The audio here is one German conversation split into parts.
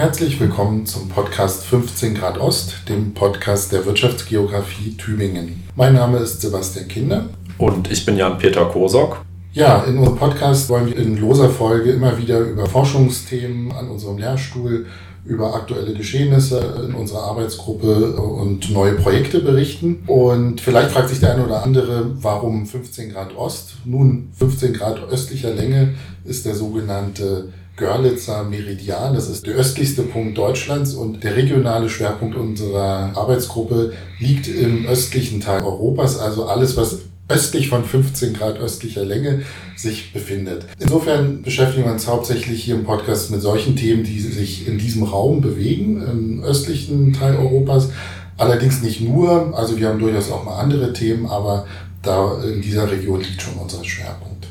Herzlich willkommen zum Podcast 15 Grad Ost, dem Podcast der Wirtschaftsgeografie Tübingen. Mein Name ist Sebastian Kinder. Und ich bin Jan-Peter Kosok. Ja, in unserem Podcast wollen wir in loser Folge immer wieder über Forschungsthemen an unserem Lehrstuhl, über aktuelle Geschehnisse in unserer Arbeitsgruppe und neue Projekte berichten. Und vielleicht fragt sich der eine oder andere, warum 15 Grad Ost? Nun, 15 Grad östlicher Länge ist der sogenannte Görlitzer Meridian. Das ist der östlichste Punkt Deutschlands und der regionale Schwerpunkt unserer Arbeitsgruppe liegt im östlichen Teil Europas. Also alles, was östlich von 15 Grad östlicher Länge sich befindet. Insofern beschäftigen wir uns hauptsächlich hier im Podcast mit solchen Themen, die sich in diesem Raum bewegen, im östlichen Teil Europas. Allerdings nicht nur, also wir haben durchaus auch mal andere Themen, aber da in dieser Region liegt schon unser Schwerpunkt.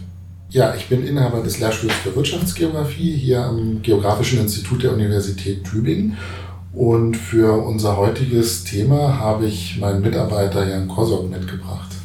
Ja, ich bin Inhaber des Lehrstuhls für Wirtschaftsgeografie hier am Geografischen Institut der Universität Tübingen. Und für unser heutiges Thema habe ich meinen Mitarbeiter Jan Kosok mitgebracht.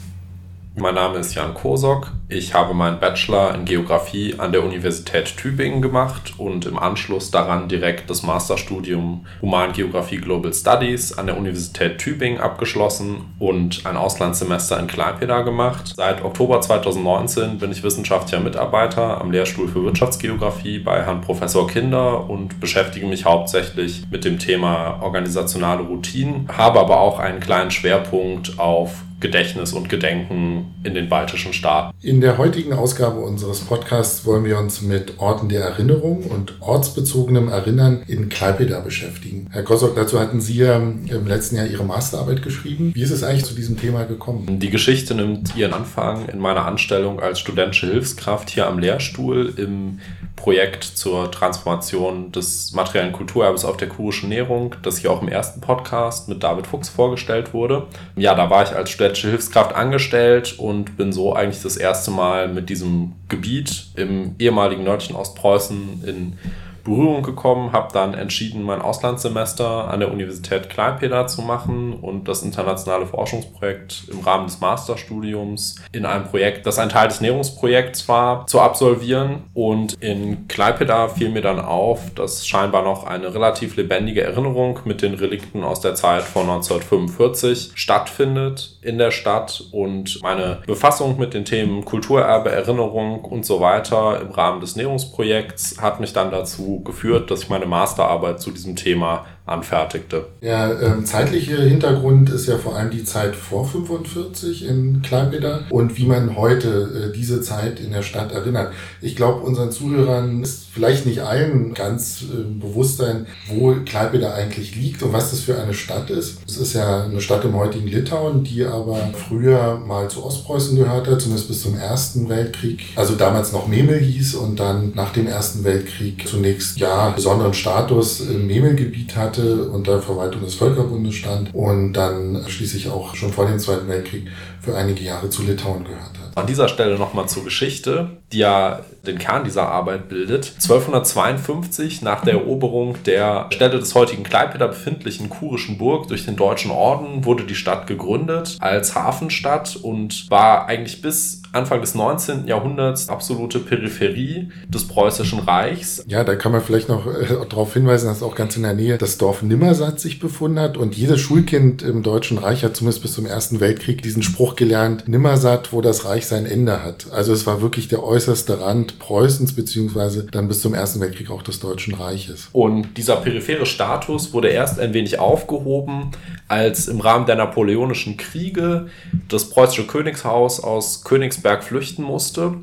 Mein Name ist Jan Kosok. Ich habe meinen Bachelor in Geografie an der Universität Tübingen gemacht und im Anschluss daran direkt das Masterstudium Humangeografie Global Studies an der Universität Tübingen abgeschlossen und ein Auslandssemester in Klaipeda gemacht. Seit Oktober 2019 bin ich wissenschaftlicher Mitarbeiter am Lehrstuhl für Wirtschaftsgeografie bei Herrn Professor Kinder und beschäftige mich hauptsächlich mit dem Thema organisationale Routinen, habe aber auch einen kleinen Schwerpunkt auf Gedächtnis und Gedenken in den baltischen Staaten. In der heutigen Ausgabe unseres Podcasts wollen wir uns mit Orten der Erinnerung und ortsbezogenem Erinnern in Klaipeda beschäftigen. Herr Kosok, dazu hatten Sie ja im letzten Jahr Ihre Masterarbeit geschrieben. Wie ist es eigentlich zu diesem Thema gekommen? Die Geschichte nimmt ihren Anfang in meiner Anstellung als studentische Hilfskraft hier am Lehrstuhl im Projekt zur Transformation des materiellen Kulturerbes auf der kurischen Nährung, das hier auch im ersten Podcast mit David Fuchs vorgestellt wurde. Ja, da war ich als studentische Hilfskraft angestellt und bin so eigentlich das erste Mal mit diesem Gebiet im ehemaligen nördlichen Ostpreußen in Berührung gekommen, habe dann entschieden, mein Auslandssemester an der Universität Klaipeda zu machen und das internationale Forschungsprojekt im Rahmen des Masterstudiums in einem Projekt, das ein Teil des Nährungsprojekts war, zu absolvieren. Und in Klaipeda fiel mir dann auf, dass scheinbar noch eine relativ lebendige Erinnerung mit den Relikten aus der Zeit von 1945 stattfindet in der Stadt und meine Befassung mit den Themen Kulturerbe, Erinnerung und so weiter im Rahmen des Nährungsprojekts hat mich dann dazu geführt, dass ich meine Masterarbeit zu diesem Thema anfertigte. Der ähm, zeitliche Hintergrund ist ja vor allem die Zeit vor 45 in Klaipeda und wie man heute äh, diese Zeit in der Stadt erinnert. Ich glaube, unseren Zuhörern ist vielleicht nicht allen ganz äh, bewusst sein, wo Klaipeda eigentlich liegt und was das für eine Stadt ist. Es ist ja eine Stadt im heutigen Litauen, die aber früher mal zu Ostpreußen gehörte, zumindest bis zum Ersten Weltkrieg. Also damals noch Memel hieß und dann nach dem Ersten Weltkrieg zunächst ja besonderen Status im Memelgebiet hat hatte, unter Verwaltung des Völkerbundes stand und dann schließlich auch schon vor dem Zweiten Weltkrieg für einige Jahre zu Litauen gehört hat. An dieser Stelle nochmal zur Geschichte, die ja den Kern dieser Arbeit bildet. 1252, nach der Eroberung der Stätte des heutigen Klaipeda befindlichen kurischen Burg durch den Deutschen Orden, wurde die Stadt gegründet als Hafenstadt und war eigentlich bis Anfang des 19. Jahrhunderts absolute Peripherie des Preußischen Reichs. Ja, da kann man vielleicht noch äh, darauf hinweisen, dass auch ganz in der Nähe das Dorf Nimmersatt sich befunden hat und jedes Schulkind im Deutschen Reich hat zumindest bis zum Ersten Weltkrieg diesen Spruch gelernt, Nimmersatt, wo das Reich sein Ende hat. Also es war wirklich der äußerste Rand Preußens, beziehungsweise dann bis zum Ersten Weltkrieg auch des Deutschen Reiches. Und dieser periphere Status wurde erst ein wenig aufgehoben, als im Rahmen der napoleonischen Kriege das preußische Königshaus aus Königsberg flüchten musste.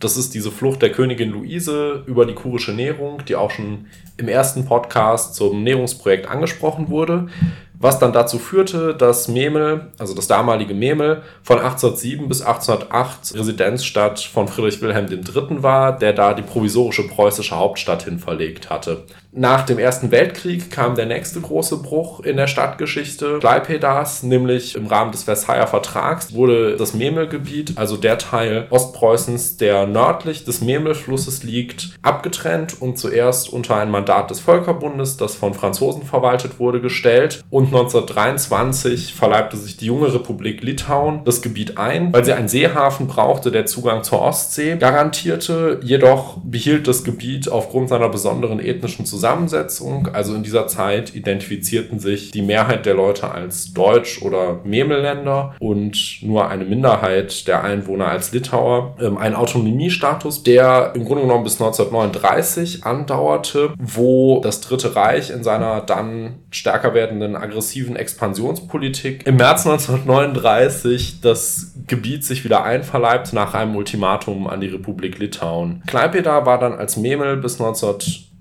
Das ist diese Flucht der Königin Luise über die kurische Nährung, die auch schon im ersten Podcast zum Nährungsprojekt angesprochen wurde was dann dazu führte, dass Memel, also das damalige Memel, von 1807 bis 1808 Residenzstadt von Friedrich Wilhelm III. war, der da die provisorische preußische Hauptstadt hin verlegt hatte. Nach dem Ersten Weltkrieg kam der nächste große Bruch in der Stadtgeschichte Kleipedas, nämlich im Rahmen des Versailler Vertrags wurde das Memelgebiet, also der Teil Ostpreußens, der nördlich des Memelflusses liegt, abgetrennt und zuerst unter ein Mandat des Völkerbundes, das von Franzosen verwaltet wurde, gestellt und 1923 verleibte sich die junge Republik Litauen das Gebiet ein, weil sie einen Seehafen brauchte, der Zugang zur Ostsee garantierte. Jedoch behielt das Gebiet aufgrund seiner besonderen ethnischen Zusammensetzung Zusammensetzung. Also in dieser Zeit identifizierten sich die Mehrheit der Leute als Deutsch- oder Memelländer und nur eine Minderheit der Einwohner als Litauer. Ähm, ein Autonomiestatus, der im Grunde genommen bis 1939 andauerte, wo das Dritte Reich in seiner dann stärker werdenden aggressiven Expansionspolitik im März 1939 das Gebiet sich wieder einverleibt nach einem Ultimatum an die Republik Litauen. Klaipeda war dann als Memel bis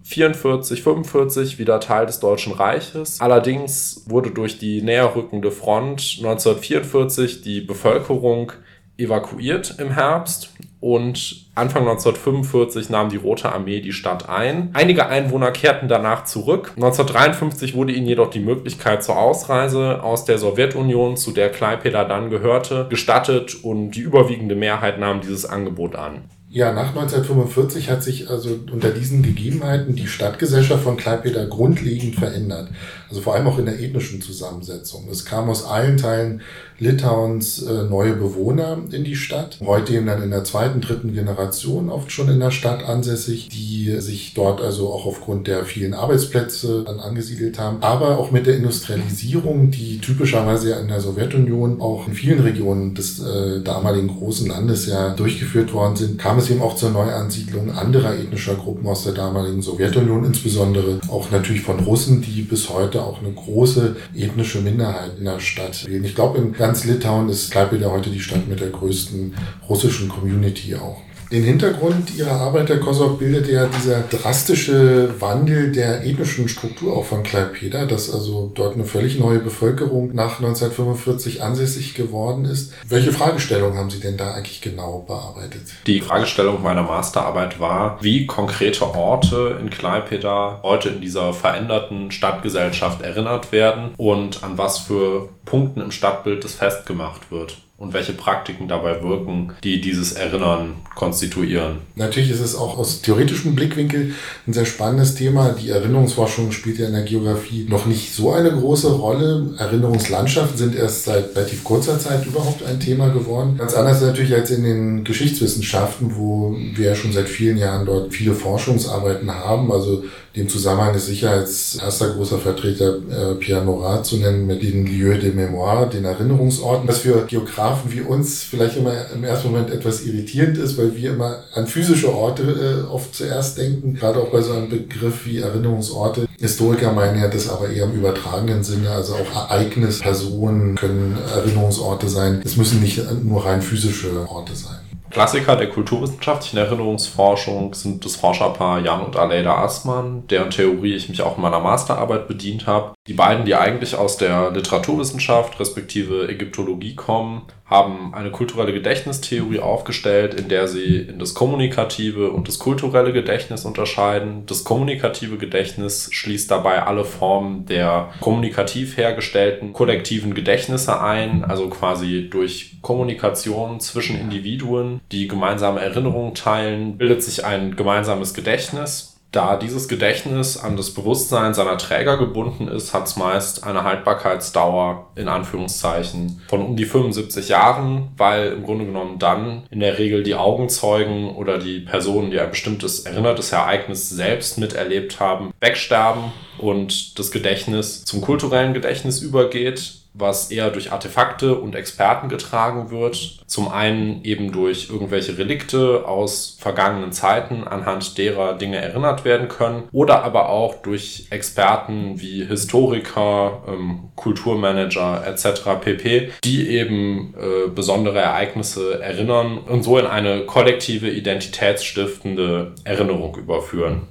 1944, 45 wieder Teil des Deutschen Reiches. Allerdings wurde durch die näher rückende Front 1944 die Bevölkerung evakuiert im Herbst und Anfang 1945 nahm die Rote Armee die Stadt ein. Einige Einwohner kehrten danach zurück. 1953 wurde ihnen jedoch die Möglichkeit zur Ausreise aus der Sowjetunion, zu der Klaipeda dann gehörte, gestattet und die überwiegende Mehrheit nahm dieses Angebot an. Ja, nach 1945 hat sich also unter diesen Gegebenheiten die Stadtgesellschaft von Klaipeda grundlegend verändert. Also vor allem auch in der ethnischen Zusammensetzung. Es kam aus allen Teilen Litauens äh, neue Bewohner in die Stadt. Heute eben dann in der zweiten, dritten Generation oft schon in der Stadt ansässig, die sich dort also auch aufgrund der vielen Arbeitsplätze dann angesiedelt haben. Aber auch mit der Industrialisierung, die typischerweise ja in der Sowjetunion auch in vielen Regionen des äh, damaligen großen Landes ja durchgeführt worden sind, kam es eben auch zur Neuansiedlung anderer ethnischer Gruppen aus der damaligen Sowjetunion, insbesondere auch natürlich von Russen, die bis heute auch eine große ethnische Minderheit in der Stadt. Ich glaube, in ganz Litauen ist Klaipeda heute die Stadt mit der größten russischen Community auch. Den Hintergrund ihrer Arbeit, Herr Kosok, bildet ja dieser drastische Wandel der ethnischen Struktur auch von Klaipeda, dass also dort eine völlig neue Bevölkerung nach 1945 ansässig geworden ist. Welche Fragestellungen haben Sie denn da eigentlich genau bearbeitet? Die Fragestellung meiner Masterarbeit war, wie konkrete Orte in Klaipeda heute in dieser veränderten Stadtgesellschaft erinnert werden und an was für Punkten im Stadtbild das festgemacht wird und welche Praktiken dabei wirken, die dieses Erinnern konstituieren. Natürlich ist es auch aus theoretischem Blickwinkel ein sehr spannendes Thema. Die Erinnerungsforschung spielt ja in der Geografie noch nicht so eine große Rolle. Erinnerungslandschaften sind erst seit relativ kurzer Zeit überhaupt ein Thema geworden. Ganz anders natürlich als in den Geschichtswissenschaften, wo wir ja schon seit vielen Jahren dort viele Forschungsarbeiten haben. Also dem Zusammenhang ist sicher als erster großer Vertreter äh, Pierre Morat zu nennen mit den Lieux de Mémoire, den Erinnerungsorten, was für Geografen wie uns vielleicht immer im ersten Moment etwas irritierend ist, weil wir immer an physische Orte äh, oft zuerst denken, gerade auch bei so einem Begriff wie Erinnerungsorte. Historiker meinen ja das aber eher im übertragenen Sinne, also auch Ereignis, Personen können Erinnerungsorte sein. Es müssen nicht nur rein physische Orte sein. Klassiker der kulturwissenschaftlichen Erinnerungsforschung sind das Forscherpaar Jan und Aleida Astmann, deren Theorie ich mich auch in meiner Masterarbeit bedient habe. Die beiden, die eigentlich aus der Literaturwissenschaft respektive Ägyptologie kommen, haben eine kulturelle Gedächtnistheorie aufgestellt, in der sie in das kommunikative und das kulturelle Gedächtnis unterscheiden. Das kommunikative Gedächtnis schließt dabei alle Formen der kommunikativ hergestellten kollektiven Gedächtnisse ein, also quasi durch Kommunikation zwischen Individuen, die gemeinsame Erinnerungen teilen, bildet sich ein gemeinsames Gedächtnis da dieses Gedächtnis an das Bewusstsein seiner Träger gebunden ist, hat es meist eine Haltbarkeitsdauer in Anführungszeichen von um die 75 Jahren, weil im Grunde genommen dann in der Regel die Augenzeugen oder die Personen, die ein bestimmtes erinnertes Ereignis selbst miterlebt haben, wegsterben und das Gedächtnis zum kulturellen Gedächtnis übergeht was eher durch Artefakte und Experten getragen wird. Zum einen eben durch irgendwelche Relikte aus vergangenen Zeiten, anhand derer Dinge erinnert werden können, oder aber auch durch Experten wie Historiker, ähm, Kulturmanager etc. pp, die eben äh, besondere Ereignisse erinnern und so in eine kollektive identitätsstiftende Erinnerung überführen.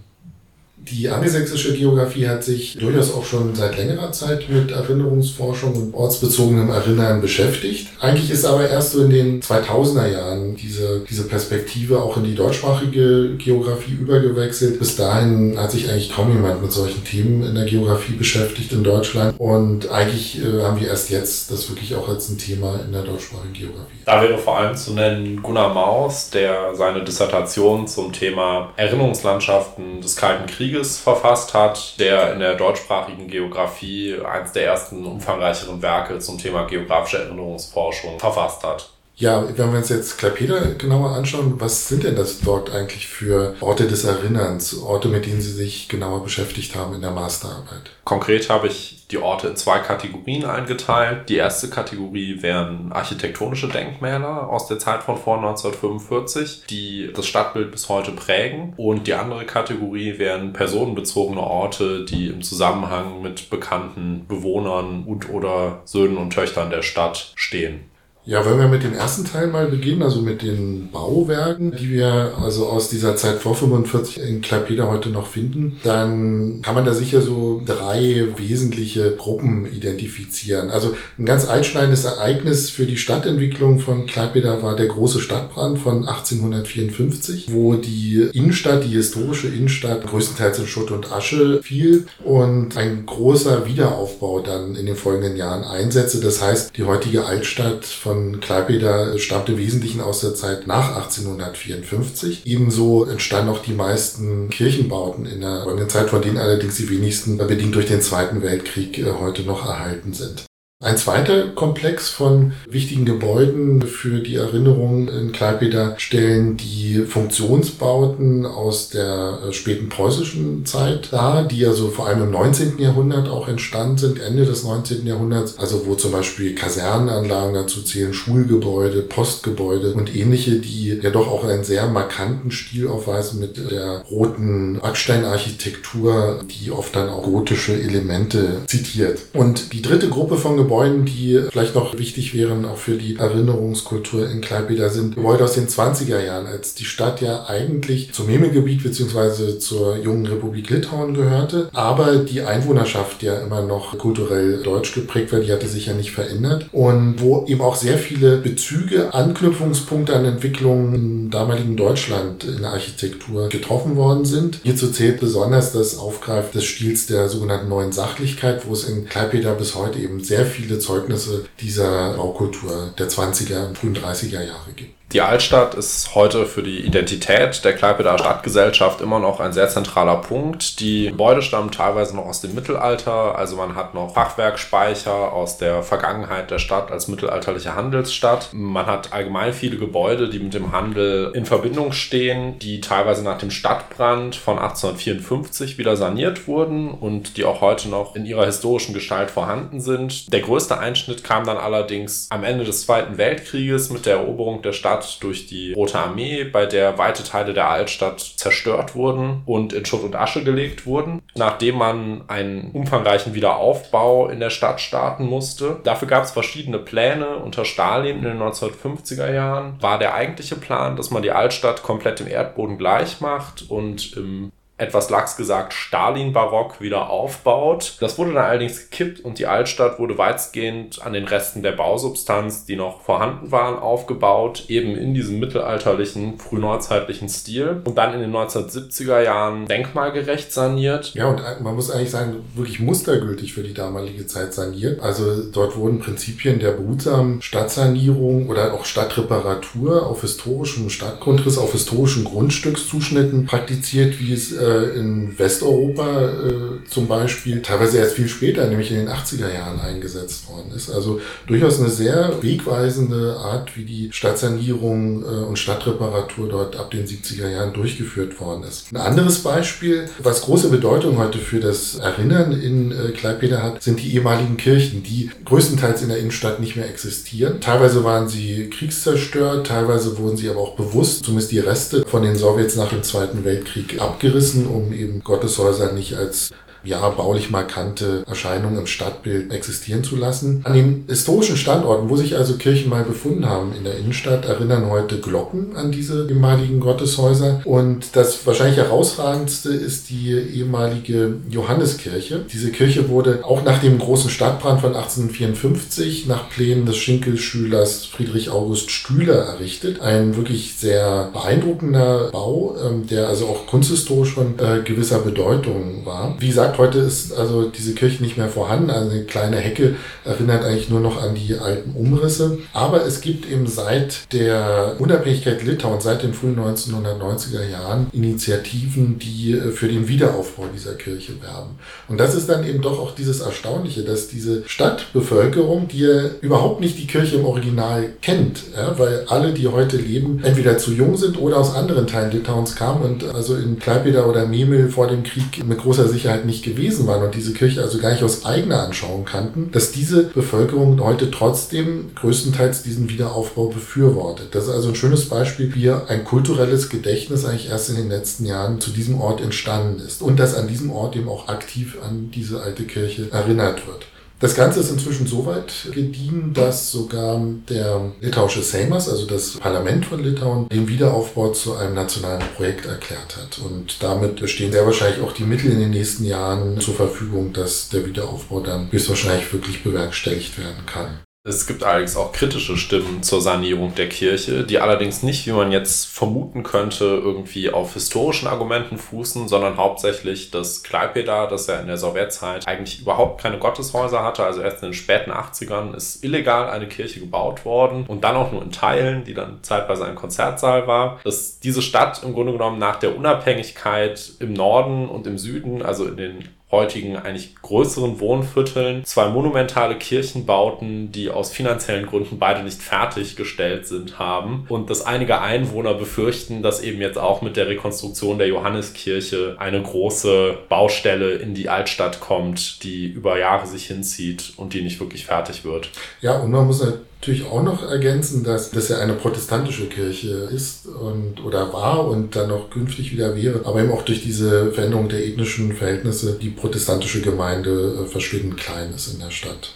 Die angelsächsische Geografie hat sich durchaus auch schon seit längerer Zeit mit Erinnerungsforschung und ortsbezogenem Erinnern beschäftigt. Eigentlich ist aber erst so in den 2000er Jahren diese, diese Perspektive auch in die deutschsprachige Geografie übergewechselt. Bis dahin hat sich eigentlich kaum jemand mit solchen Themen in der Geografie beschäftigt in Deutschland. Und eigentlich äh, haben wir erst jetzt das wirklich auch als ein Thema in der deutschsprachigen Geografie. Da wäre vor allem zu nennen Gunnar Maus, der seine Dissertation zum Thema Erinnerungslandschaften des Kalten Krieges Krieges verfasst hat, der in der deutschsprachigen Geografie eines der ersten umfangreicheren Werke zum Thema geografische Erinnerungsforschung verfasst hat. Ja, wenn wir uns jetzt Klaipeda genauer anschauen, was sind denn das dort eigentlich für Orte des Erinnerns, Orte, mit denen Sie sich genauer beschäftigt haben in der Masterarbeit? Konkret habe ich die Orte in zwei Kategorien eingeteilt. Die erste Kategorie wären architektonische Denkmäler aus der Zeit von vor 1945, die das Stadtbild bis heute prägen. Und die andere Kategorie wären personenbezogene Orte, die im Zusammenhang mit bekannten Bewohnern und oder Söhnen und Töchtern der Stadt stehen. Ja, wollen wir mit dem ersten Teil mal beginnen, also mit den Bauwerken, die wir also aus dieser Zeit vor 45 in Klaipeda heute noch finden, dann kann man da sicher so drei wesentliche Gruppen identifizieren. Also ein ganz einschneidendes Ereignis für die Stadtentwicklung von Klaipeda war der große Stadtbrand von 1854, wo die Innenstadt, die historische Innenstadt, größtenteils in Schutt und Asche fiel und ein großer Wiederaufbau dann in den folgenden Jahren einsetzte. Das heißt, die heutige Altstadt von von Klaipeda stammt im Wesentlichen aus der Zeit nach 1854. Ebenso entstanden auch die meisten Kirchenbauten in der Zeit, von denen allerdings die wenigsten bedingt durch den Zweiten Weltkrieg äh, heute noch erhalten sind. Ein zweiter Komplex von wichtigen Gebäuden für die Erinnerung in Klaipeda stellen die Funktionsbauten aus der äh, späten preußischen Zeit dar, die also vor allem im 19. Jahrhundert auch entstanden sind, Ende des 19. Jahrhunderts, also wo zum Beispiel Kasernenanlagen dazu zählen, Schulgebäude, Postgebäude und ähnliche, die ja doch auch einen sehr markanten Stil aufweisen mit der roten Backsteinarchitektur, die oft dann auch gotische Elemente zitiert. Und die dritte Gruppe von Gebäuden, die vielleicht noch wichtig wären, auch für die Erinnerungskultur in Klaipeda, sind Gebäude aus den 20er Jahren, als die Stadt ja eigentlich zum Hemelgebiet bzw. zur jungen Republik Litauen gehörte, aber die Einwohnerschaft ja immer noch kulturell deutsch geprägt war, die hatte sich ja nicht verändert und wo eben auch sehr viele Bezüge, Anknüpfungspunkte an Entwicklungen im damaligen Deutschland in der Architektur getroffen worden sind. Hierzu zählt besonders das Aufgreifen des Stils der sogenannten neuen Sachlichkeit, wo es in Klaipeda bis heute eben sehr viel viele Zeugnisse dieser Baukultur der 20er und frühen 30er Jahre gibt. Die Altstadt ist heute für die Identität der Kleipeter Stadtgesellschaft immer noch ein sehr zentraler Punkt. Die Gebäude stammen teilweise noch aus dem Mittelalter, also man hat noch Fachwerkspeicher aus der Vergangenheit der Stadt als mittelalterliche Handelsstadt. Man hat allgemein viele Gebäude, die mit dem Handel in Verbindung stehen, die teilweise nach dem Stadtbrand von 1854 wieder saniert wurden und die auch heute noch in ihrer historischen Gestalt vorhanden sind. Der größte Einschnitt kam dann allerdings am Ende des Zweiten Weltkrieges mit der Eroberung der Stadt Stadt durch die Rote Armee, bei der weite Teile der Altstadt zerstört wurden und in Schutt und Asche gelegt wurden, nachdem man einen umfangreichen Wiederaufbau in der Stadt starten musste. Dafür gab es verschiedene Pläne. Unter Stalin in den 1950er Jahren war der eigentliche Plan, dass man die Altstadt komplett im Erdboden gleich macht und im etwas lax gesagt Stalin-Barock wieder aufbaut. Das wurde dann allerdings gekippt und die Altstadt wurde weitgehend an den Resten der Bausubstanz, die noch vorhanden waren, aufgebaut, eben in diesem mittelalterlichen, frühneuzeitlichen Stil und dann in den 1970er Jahren denkmalgerecht saniert. Ja, und man muss eigentlich sagen, wirklich mustergültig für die damalige Zeit saniert. Also dort wurden Prinzipien der behutsamen Stadtsanierung oder auch Stadtreparatur auf historischem Stadtgrundriss, auf historischen Grundstückszuschnitten praktiziert, wie es äh, in Westeuropa äh, zum Beispiel teilweise erst viel später, nämlich in den 80er Jahren eingesetzt worden ist. Also durchaus eine sehr wegweisende Art, wie die Stadtsanierung äh, und Stadtreparatur dort ab den 70er Jahren durchgeführt worden ist. Ein anderes Beispiel, was große Bedeutung heute für das Erinnern in äh, Klaipeda hat, sind die ehemaligen Kirchen, die größtenteils in der Innenstadt nicht mehr existieren. Teilweise waren sie kriegszerstört, teilweise wurden sie aber auch bewusst, zumindest die Reste von den Sowjets nach dem Zweiten Weltkrieg abgerissen nutzen, um eben Gotteshäuser nicht als ja, baulich markante Erscheinungen im Stadtbild existieren zu lassen. An den historischen Standorten, wo sich also Kirchen mal befunden haben in der Innenstadt, erinnern heute Glocken an diese ehemaligen Gotteshäuser. Und das wahrscheinlich herausragendste ist die ehemalige Johanneskirche. Diese Kirche wurde auch nach dem großen Stadtbrand von 1854 nach Plänen des Schinkelschülers Friedrich August Stühler errichtet. Ein wirklich sehr beeindruckender Bau, ähm, der also auch kunsthistorisch von äh, gewisser Bedeutung war. Wie gesagt, Heute ist also diese Kirche nicht mehr vorhanden. Also eine kleine Hecke erinnert eigentlich nur noch an die alten Umrisse. Aber es gibt eben seit der Unabhängigkeit Litauen, seit den frühen 1990er Jahren, Initiativen, die äh, für den Wiederaufbau dieser Kirche werben. Und das ist dann eben doch auch dieses Erstaunliche, dass diese Stadtbevölkerung, die ja überhaupt nicht die Kirche im Original kennt, ja, weil alle, die heute leben, entweder zu jung sind oder aus anderen Teilen Litauens kamen und also in Klaipeda oder Memel vor dem Krieg mit großer Sicherheit nicht gewesen waren und diese Kirche also gar nicht aus eigener Anschauung kannten, dass diese Bevölkerung heute trotzdem größtenteils diesen Wiederaufbau befürwortet. Das ist also ein schönes Beispiel, wie ein kulturelles Gedächtnis eigentlich erst in den letzten Jahren zu diesem Ort entstanden ist und dass an diesem Ort eben auch aktiv an diese alte Kirche erinnert wird. Das Ganze ist inzwischen so weit gediehen, dass sogar der litauische Seimas, also das Parlament von Litauen, den Wiederaufbau zu einem nationalen Projekt erklärt hat. Und damit stehen sehr wahrscheinlich auch die Mittel in den nächsten Jahren zur Verfügung, dass der Wiederaufbau dann höchstwahrscheinlich wirklich bewerkstelligt werden kann. Es gibt allerdings auch kritische Stimmen zur Sanierung der Kirche, die allerdings nicht, wie man jetzt vermuten könnte, irgendwie auf historischen Argumenten fußen, sondern hauptsächlich, dass Klaipeda, das ja in der Sowjetzeit eigentlich überhaupt keine Gotteshäuser hatte, also erst in den späten 80ern ist illegal eine Kirche gebaut worden und dann auch nur in Teilen, die dann zeitweise ein Konzertsaal war, dass diese Stadt im Grunde genommen nach der Unabhängigkeit im Norden und im Süden, also in den heutigen eigentlich größeren Wohnvierteln zwei monumentale Kirchenbauten, die aus finanziellen Gründen beide nicht fertiggestellt sind, haben und dass einige Einwohner befürchten, dass eben jetzt auch mit der Rekonstruktion der Johanneskirche eine große Baustelle in die Altstadt kommt, die über Jahre sich hinzieht und die nicht wirklich fertig wird. Ja, und man muss halt natürlich auch noch ergänzen, dass das ja eine protestantische Kirche ist und oder war und dann auch künftig wieder wäre, aber eben auch durch diese Veränderung der ethnischen Verhältnisse die protestantische Gemeinde äh, verschwindend klein ist in der Stadt.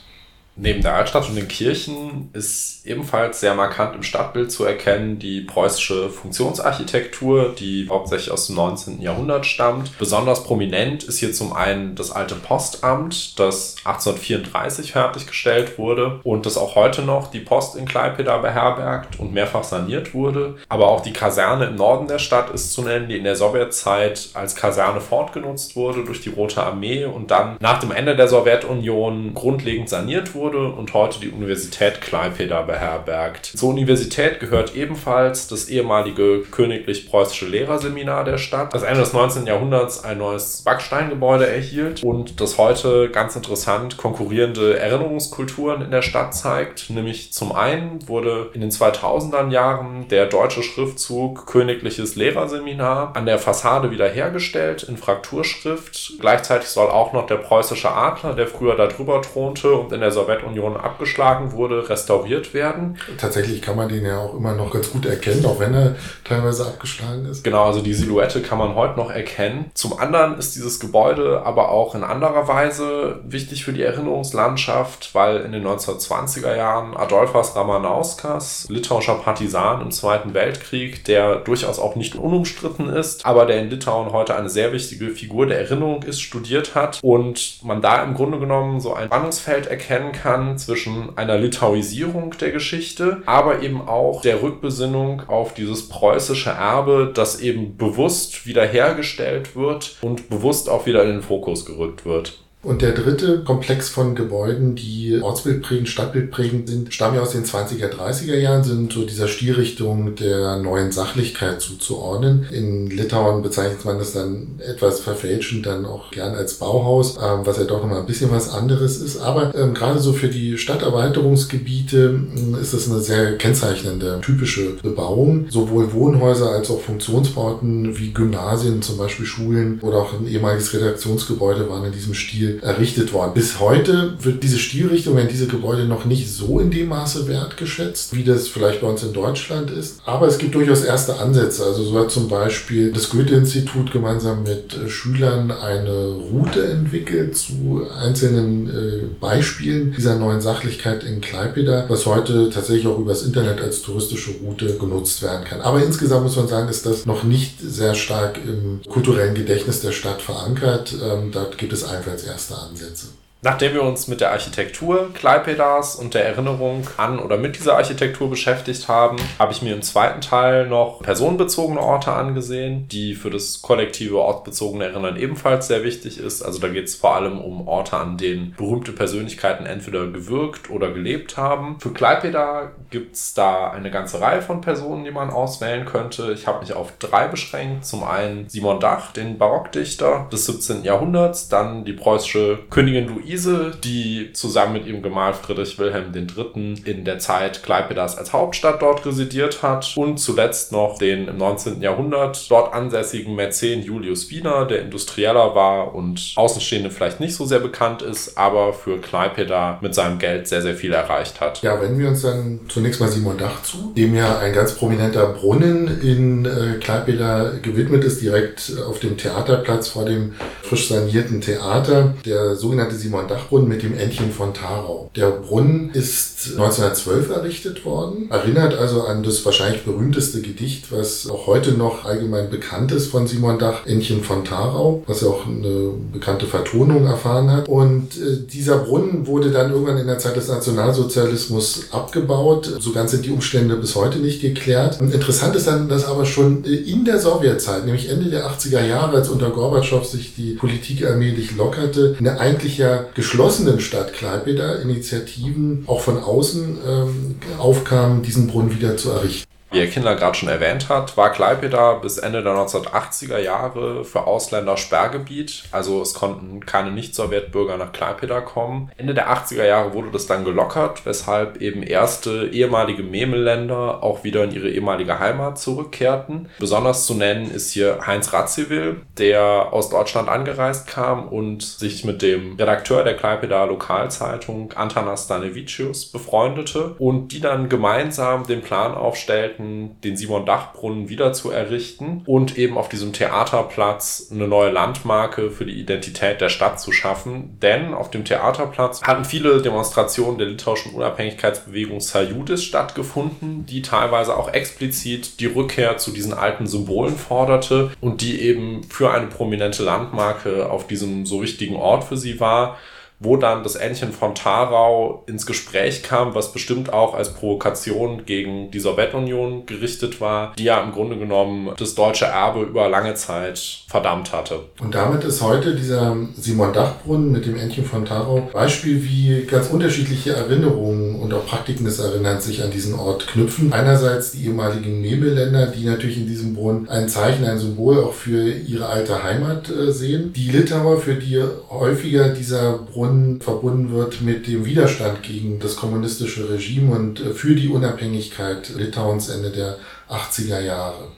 Neben der Altstadt und den Kirchen ist ebenfalls sehr markant im Stadtbild zu erkennen die preußische Funktionsarchitektur, die hauptsächlich aus dem 19. Jahrhundert stammt. Besonders prominent ist hier zum einen das alte Postamt, das 1834 fertiggestellt wurde und das auch heute noch die Post in Klaipeda beherbergt und mehrfach saniert wurde. Aber auch die Kaserne im Norden der Stadt ist zu nennen, die in der Sowjetzeit als Kaserne fortgenutzt wurde durch die Rote Armee und dann nach dem Ende der Sowjetunion grundlegend saniert wurde wurde und heute die Universität Klaipeda beherbergt. Zur Universität gehört ebenfalls das ehemalige königlich-preußische Lehrerseminar der Stadt, das Ende des 19. Jahrhunderts ein neues Backsteingebäude erhielt und das heute ganz interessant konkurrierende Erinnerungskulturen in der Stadt zeigt. Nämlich zum einen wurde in den 2000er Jahren der deutsche Schriftzug Königliches Lehrerseminar an der Fassade wiederhergestellt in Frakturschrift. Gleichzeitig soll auch noch der preußische Adler, der früher darüber thronte und in der Sowjet Sowjetunion abgeschlagen wurde, restauriert werden. Tatsächlich kann man den ja auch immer noch ganz gut erkennen, auch wenn er teilweise abgeschlagen ist. Genau, also die Silhouette kann man heute noch erkennen. Zum anderen ist dieses Gebäude aber auch in anderer Weise wichtig für die Erinnerungslandschaft, weil in den 1920er Jahren Adolfas Ramanauskas, litauischer Partisan im Zweiten Weltkrieg, der durchaus auch nicht unumstritten ist, aber der in Litauen heute eine sehr wichtige Figur der Erinnerung ist, studiert hat und man da im Grunde genommen so ein Spannungsfeld erkennen kann, zwischen einer Litauisierung der Geschichte, aber eben auch der Rückbesinnung auf dieses preußische Erbe, das eben bewusst wiederhergestellt wird und bewusst auch wieder in den Fokus gerückt wird. Und der dritte Komplex von Gebäuden, die ortsbildprägend, stadtbildprägend sind, stammen ja aus den 20er, 30er Jahren, sind so dieser Stilrichtung der neuen Sachlichkeit zuzuordnen. In Litauen bezeichnet man das dann etwas verfälschend dann auch gern als Bauhaus, ähm, was ja doch nochmal ein bisschen was anderes ist. Aber ähm, gerade so für die Stadterweiterungsgebiete äh, ist es eine sehr kennzeichnende, typische Bebauung. Sowohl Wohnhäuser als auch Funktionsbauten wie Gymnasien, zum Beispiel Schulen oder auch ein ehemaliges Redaktionsgebäude waren in diesem Stil errichtet worden. Bis heute wird diese Stilrichtung, werden diese Gebäude noch nicht so in dem Maße wertgeschätzt, wie das vielleicht bei uns in Deutschland ist. Aber es gibt durchaus erste Ansätze. Also so hat zum Beispiel das Goethe-Institut gemeinsam mit äh, Schülern eine Route entwickelt zu einzelnen äh, Beispielen dieser neuen Sachlichkeit in Klaipeda, was heute tatsächlich auch übers Internet als touristische Route genutzt werden kann. Aber insgesamt muss man sagen, ist das noch nicht sehr stark im kulturellen Gedächtnis der Stadt verankert. Ähm, dort gibt es allenfalls erste Ansätze. Nachdem wir uns mit der Architektur Kleipedas und der Erinnerung an oder mit dieser Architektur beschäftigt haben, habe ich mir im zweiten Teil noch personenbezogene Orte angesehen, die für das kollektive ortsbezogene Erinnern ebenfalls sehr wichtig ist. Also da geht es vor allem um Orte, an denen berühmte Persönlichkeiten entweder gewirkt oder gelebt haben. Für Klaipeda gibt es da eine ganze Reihe von Personen, die man auswählen könnte. Ich habe mich auf drei beschränkt. Zum einen Simon Dach, den Barockdichter des 17. Jahrhunderts, dann die preußische Königin Louise Luise, die zusammen mit ihrem Gemahl Friedrich Wilhelm III. in der Zeit Kleipedas als Hauptstadt dort residiert hat und zuletzt noch den im 19. Jahrhundert dort ansässigen Mäzen Julius Wiener, der Industrieller war und Außenstehende vielleicht nicht so sehr bekannt ist, aber für Kleipeda mit seinem Geld sehr, sehr viel erreicht hat. Ja, wenden wir uns dann zunächst mal Simon Dach zu, dem ja ein ganz prominenter Brunnen in äh, Kleipeda gewidmet ist, direkt auf dem Theaterplatz vor dem frisch sanierten Theater, der sogenannte Simon Simon Dachbrunnen mit dem Entchen von Tarau. Der Brunnen ist 1912 errichtet worden, erinnert also an das wahrscheinlich berühmteste Gedicht, was auch heute noch allgemein bekannt ist von Simon Dach, Entchen von Tarau, was auch eine bekannte Vertonung erfahren hat. Und äh, dieser Brunnen wurde dann irgendwann in der Zeit des Nationalsozialismus abgebaut. So ganz sind die Umstände bis heute nicht geklärt. Und interessant ist dann, dass aber schon äh, in der Sowjetzeit, nämlich Ende der 80er Jahre, als unter Gorbatschow sich die Politik allmählich lockerte, eine eigentlich ja geschlossenen Stadt Klaipeda Initiativen auch von außen ähm, aufkamen, diesen Brunnen wieder zu errichten. Wie Herr Kindler gerade schon erwähnt hat, war Klaipeda bis Ende der 1980er Jahre für Ausländer Sperrgebiet. Also es konnten keine Nicht-Sowjetbürger nach Klaipeda kommen. Ende der 80er Jahre wurde das dann gelockert, weshalb eben erste ehemalige Memelländer auch wieder in ihre ehemalige Heimat zurückkehrten. Besonders zu nennen ist hier Heinz Radziwill, der aus Deutschland angereist kam und sich mit dem Redakteur der Klaipeda Lokalzeitung Antanas Stanevicius befreundete und die dann gemeinsam den Plan aufstellten, Projekten, den Simon Dachbrunnen wieder zu errichten und eben auf diesem Theaterplatz eine neue Landmarke für die Identität der Stadt zu schaffen. Denn auf dem Theaterplatz hatten viele Demonstrationen der litauischen Unabhängigkeitsbewegung Sajudis stattgefunden, die teilweise auch explizit die Rückkehr zu diesen alten Symbolen forderte und die eben für eine prominente Landmarke auf diesem so wichtigen Ort für sie war wo dann das Entchen von Tarau ins Gespräch kam, was bestimmt auch als Provokation gegen die Sowjetunion gerichtet war, die ja im Grunde genommen das deutsche Erbe über lange Zeit verdammt hatte. Und damit ist heute dieser Simon Dachbrunnen mit dem Entchen von Tarau Beispiel, wie ganz unterschiedliche Erinnerungen und auch Praktiken des Erinnerns sich an diesen Ort knüpfen. Einerseits die ehemaligen Nebelländer, die natürlich in diesem Brunnen ein Zeichen, ein Symbol auch für ihre alte Heimat äh, sehen. Die Litauer, für die häufiger dieser Brunnen Diskussion verbunden wird mit dem Widerstand gegen das kommunistische Regime und äh, für die Unabhängigkeit Litauens Ende der 80er Jahre.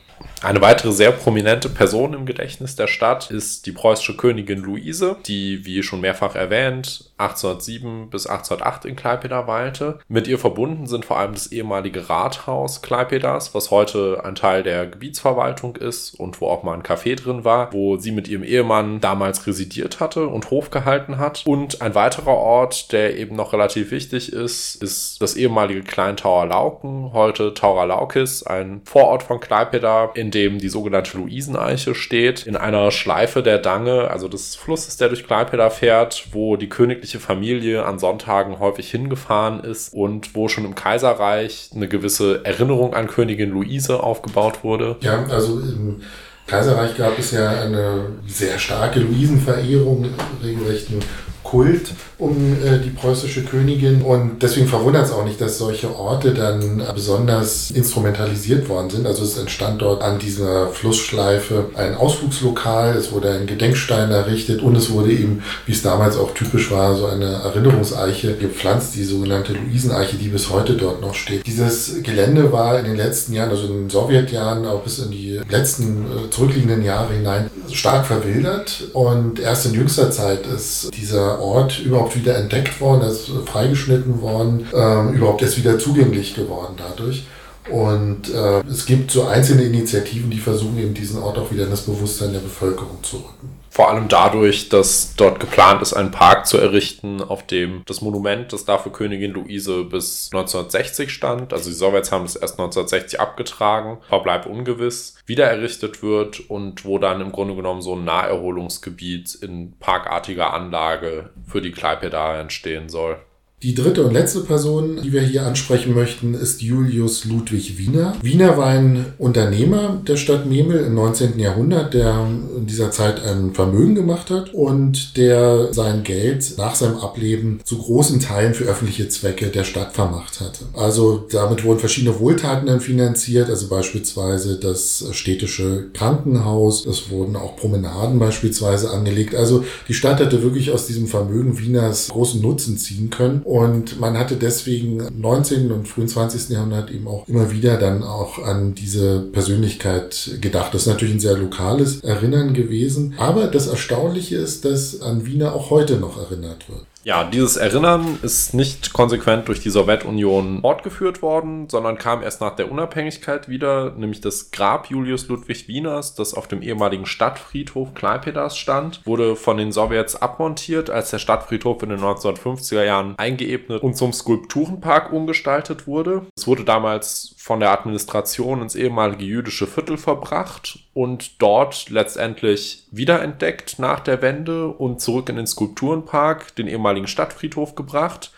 Eine weitere sehr prominente Person im Gedächtnis der Stadt ist die preußische Königin Luise, die, wie schon mehrfach erwähnt, 1807 bis 1808 in Klaipeda weilte. Mit ihr verbunden sind vor allem das ehemalige Rathaus Klaipedas, was heute ein Teil der Gebietsverwaltung ist und wo auch mal ein Café drin war, wo sie mit ihrem Ehemann damals residiert hatte und Hof gehalten hat. Und ein weiterer Ort, der eben noch relativ wichtig ist, ist das ehemalige Kleintauer Lauken, heute Taura Laukis, ein Vorort von Klaipeda, in dem die sogenannte Luiseneiche steht, in einer Schleife der Dange, also des Flusses, der durch Klaipeda fährt, wo die königliche Familie an Sonntagen häufig hingefahren ist und wo schon im Kaiserreich eine gewisse Erinnerung an Königin Luise aufgebaut wurde. Ja, also im Kaiserreich gab es ja eine sehr starke Luisenverehrung, regelrechten Kult um äh, die preußische Königin. Und deswegen verwundert es auch nicht, dass solche Orte dann besonders instrumentalisiert worden sind. Also es entstand dort an dieser Flussschleife ein Ausflugslokal, es wurde ein Gedenkstein errichtet und es wurde eben, wie es damals auch typisch war, so eine Erinnerungseiche gepflanzt, die sogenannte Luiseneiche, die bis heute dort noch steht. Dieses Gelände war in den letzten Jahren, also in den Sowjetjahren, auch bis in die letzten äh, zurückliegenden Jahre hinein, stark verwildert und erst in jüngster Zeit ist dieser Ort überhaupt wieder entdeckt worden, er ist freigeschnitten worden, ähm, überhaupt erst wieder zugänglich geworden dadurch. Und äh, es gibt so einzelne Initiativen, die versuchen eben diesen Ort auch wieder in das Bewusstsein der Bevölkerung zu rücken. Vor allem dadurch, dass dort geplant ist, einen Park zu errichten, auf dem das Monument, das da für Königin Luise bis 1960 stand, also die Sowjets haben das erst 1960 abgetragen, Verbleib ungewiss, wieder errichtet wird und wo dann im Grunde genommen so ein Naherholungsgebiet in parkartiger Anlage für die Klaipeda entstehen soll. Die dritte und letzte Person, die wir hier ansprechen möchten, ist Julius Ludwig Wiener. Wiener war ein Unternehmer der Stadt Memel im 19. Jahrhundert, der in dieser Zeit ein Vermögen gemacht hat und der sein Geld nach seinem Ableben zu großen Teilen für öffentliche Zwecke der Stadt vermacht hatte. Also damit wurden verschiedene Wohltaten dann finanziert, also beispielsweise das städtische Krankenhaus, es wurden auch Promenaden beispielsweise angelegt. Also die Stadt hatte wirklich aus diesem Vermögen Wieners großen Nutzen ziehen können und man hatte deswegen im 19. und frühen 20. Jahrhundert eben auch immer wieder dann auch an diese Persönlichkeit gedacht. Das ist natürlich ein sehr lokales Erinnern gewesen. Aber das Erstaunliche ist, dass an Wiener auch heute noch erinnert wird. Ja, dieses Erinnern ist nicht konsequent durch die Sowjetunion fortgeführt worden, sondern kam erst nach der Unabhängigkeit wieder, nämlich das Grab Julius Ludwig Wieners, das auf dem ehemaligen Stadtfriedhof Klaipedas stand, wurde von den Sowjets abmontiert, als der Stadtfriedhof in den 1950er Jahren eingeebnet und zum Skulpturenpark umgestaltet wurde. Es wurde damals von der Administration ins ehemalige jüdische Viertel verbracht und dort letztendlich wiederentdeckt nach der Wende und zurück in den Skulpturenpark, den ehemaligen Stadtfriedhof gebracht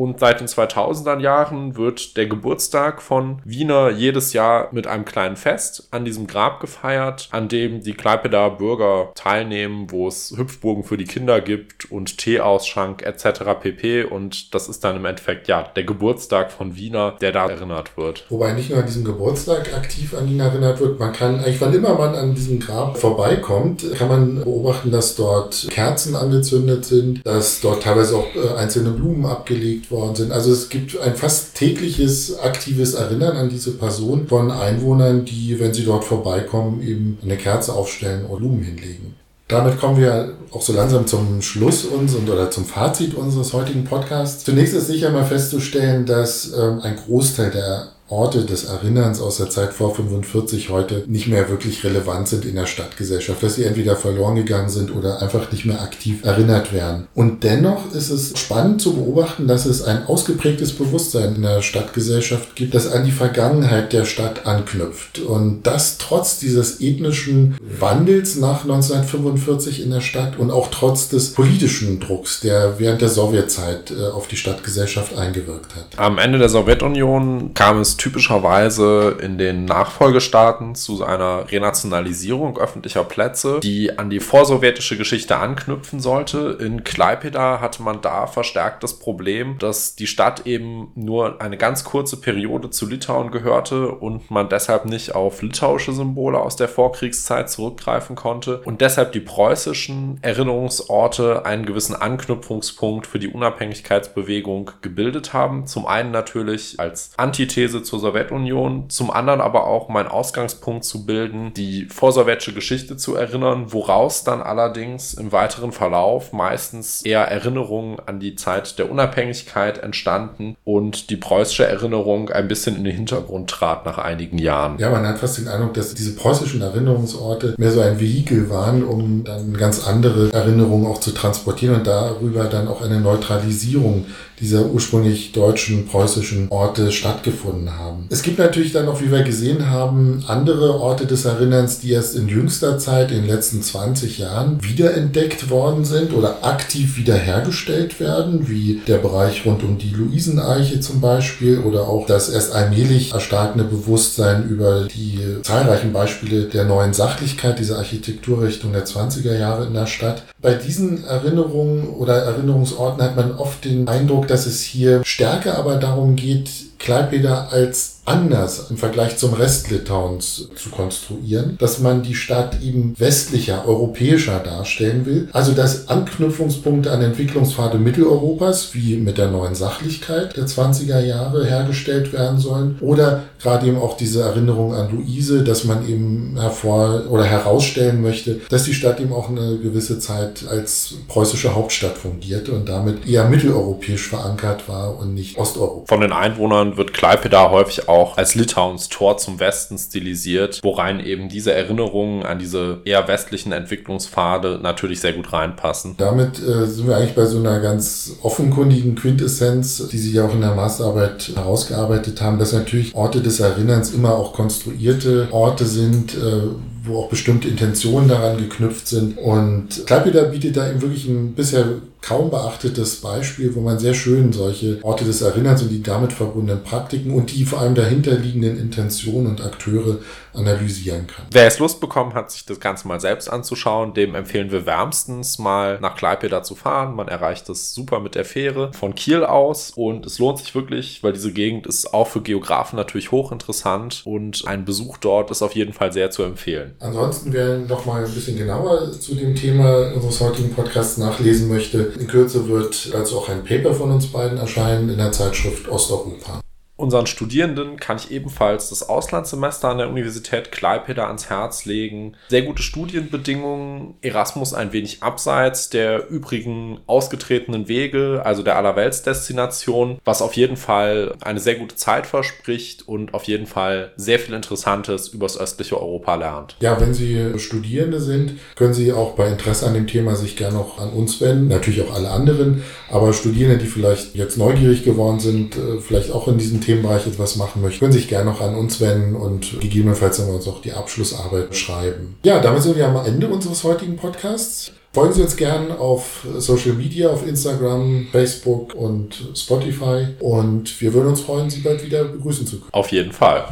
und seit den 2000er Jahren wird der Geburtstag von Wiener jedes Jahr mit einem kleinen Fest an diesem Grab gefeiert, an dem die Kleipedaer Bürger teilnehmen, wo es Hüpfburgen für die Kinder gibt und Teeausschank etc. pp. Und das ist dann im Endeffekt ja der Geburtstag von Wiener, der da erinnert wird. Wobei nicht nur an diesem Geburtstag aktiv an ihn erinnert wird, man kann eigentlich, wann immer man an diesem Grab vorbeikommt, kann man beobachten, dass dort Kerzen angezündet sind, dass dort teilweise auch äh, einzelne Blumen abgelegt worden sind. Also es gibt ein fast tägliches aktives Erinnern an diese Person von Einwohnern, die, wenn sie dort vorbeikommen, eben eine Kerze aufstellen oder Blumen hinlegen. Damit kommen wir auch so langsam zum Schluss uns und oder zum Fazit unseres heutigen Podcasts. Zunächst ist sicher mal festzustellen, dass ähm, ein Großteil der Orte des Erinnerns aus der Zeit vor 45 heute nicht mehr wirklich relevant sind in der Stadtgesellschaft, dass sie entweder verloren gegangen sind oder einfach nicht mehr aktiv erinnert werden. Und dennoch ist es spannend zu beobachten, dass es ein ausgeprägtes Bewusstsein in der Stadtgesellschaft gibt, das an die Vergangenheit der Stadt anknüpft. Und das trotz dieses ethnischen Wandels nach 1945 in der Stadt und auch trotz des politischen Drucks, der während der Sowjetzeit äh, auf die Stadtgesellschaft eingewirkt hat. Am Ende der Sowjetunion kam es typischerweise in den Nachfolgestaaten zu einer Renationalisierung öffentlicher Plätze, die an die vorsowjetische Geschichte anknüpfen sollte. In Klaipeda hatte man da verstärkt das Problem, dass die Stadt eben nur eine ganz kurze Periode zu Litauen gehörte und man deshalb nicht auf litauische Symbole aus der Vorkriegszeit zurückgreifen konnte und deshalb die preußischen Erinnerungsorte einen gewissen Anknüpfungspunkt für die Unabhängigkeitsbewegung gebildet haben. Zum einen natürlich als Antithese zur Sowjetunion, zum anderen aber auch mein Ausgangspunkt zu bilden, die vorsowjetische Geschichte zu erinnern, woraus dann allerdings im weiteren Verlauf meistens eher Erinnerungen an die Zeit der Unabhängigkeit entstanden und die preußische Erinnerung ein bisschen in den Hintergrund trat nach einigen Jahren. Ja, man hat fast den Eindruck, dass diese preußischen Erinnerungsorte mehr so ein Vehikel waren, um dann ganz andere Erinnerungen auch zu transportieren und darüber dann auch eine Neutralisierung dieser ursprünglich deutschen, preußischen Orte stattgefunden haben. Es gibt natürlich dann noch, wie wir gesehen haben, andere Orte des Erinnerns, die erst in jüngster Zeit, in den letzten 20 Jahren, wiederentdeckt worden sind oder aktiv wiederhergestellt werden, wie der Bereich rund um die Luiseneiche zum Beispiel oder auch das erst allmählich erstarkende Bewusstsein über die zahlreichen Beispiele der neuen Sachlichkeit, dieser Architekturrichtung der 20er Jahre in der Stadt. Bei diesen Erinnerungen oder Erinnerungsorten hat man oft den Eindruck, dass es hier stärker aber darum geht, Klaipeda als anders im Vergleich zum Rest Litauens zu konstruieren, dass man die Stadt eben westlicher, europäischer darstellen will. Also dass Anknüpfungspunkte an Entwicklungspfade Mitteleuropas, wie mit der neuen Sachlichkeit der 20er Jahre hergestellt werden sollen. Oder gerade eben auch diese Erinnerung an Luise, dass man eben hervor oder herausstellen möchte, dass die Stadt eben auch eine gewisse Zeit als preußische Hauptstadt fungierte und damit eher mitteleuropäisch verankert war und nicht Osteuropa. Von den Einwohnern wird Klaipeda häufig auch auch als Litauens Tor zum Westen stilisiert, worein eben diese Erinnerungen an diese eher westlichen Entwicklungspfade natürlich sehr gut reinpassen. Damit äh, sind wir eigentlich bei so einer ganz offenkundigen Quintessenz, die Sie ja auch in der Masterarbeit herausgearbeitet haben, dass natürlich Orte des Erinnerns immer auch konstruierte Orte sind, äh, wo auch bestimmte Intentionen daran geknüpft sind. Und Klaipeda bietet da eben wirklich ein bisher kaum beachtetes Beispiel, wo man sehr schön solche Orte des Erinnerns und die damit verbundenen Praktiken und die vor allem dahinterliegenden Intentionen und Akteure analysieren kann. Wer es Lust bekommen hat, sich das Ganze mal selbst anzuschauen, dem empfehlen wir wärmstens mal nach Klaipeda zu fahren. Man erreicht das super mit der Fähre von Kiel aus und es lohnt sich wirklich, weil diese Gegend ist auch für Geografen natürlich hochinteressant und ein Besuch dort ist auf jeden Fall sehr zu empfehlen. Ansonsten, wer noch mal ein bisschen genauer zu dem Thema unseres heutigen Podcasts nachlesen möchte, in Kürze wird also auch ein Paper von uns beiden erscheinen in der Zeitschrift Osteuropa. Unseren Studierenden kann ich ebenfalls das Auslandssemester an der Universität Klaipeda ans Herz legen. Sehr gute Studienbedingungen, Erasmus ein wenig abseits der übrigen ausgetretenen Wege, also der Allerweltsdestination, was auf jeden Fall eine sehr gute Zeit verspricht und auf jeden Fall sehr viel Interessantes übers östliche Europa lernt. Ja, wenn Sie Studierende sind, können Sie auch bei Interesse an dem Thema sich gerne noch an uns wenden, natürlich auch alle anderen, aber Studierende, die vielleicht jetzt neugierig geworden sind, äh, vielleicht auch in diesem Thema Themenbereich etwas machen möchten, können sich gerne noch an uns wenden und gegebenenfalls dann wir uns auch die Abschlussarbeit schreiben. Ja, damit sind wir am Ende unseres heutigen Podcasts. Folgen Sie uns gerne auf Social Media, auf Instagram, Facebook und Spotify. Und wir würden uns freuen, Sie bald wieder begrüßen zu können. Auf jeden Fall.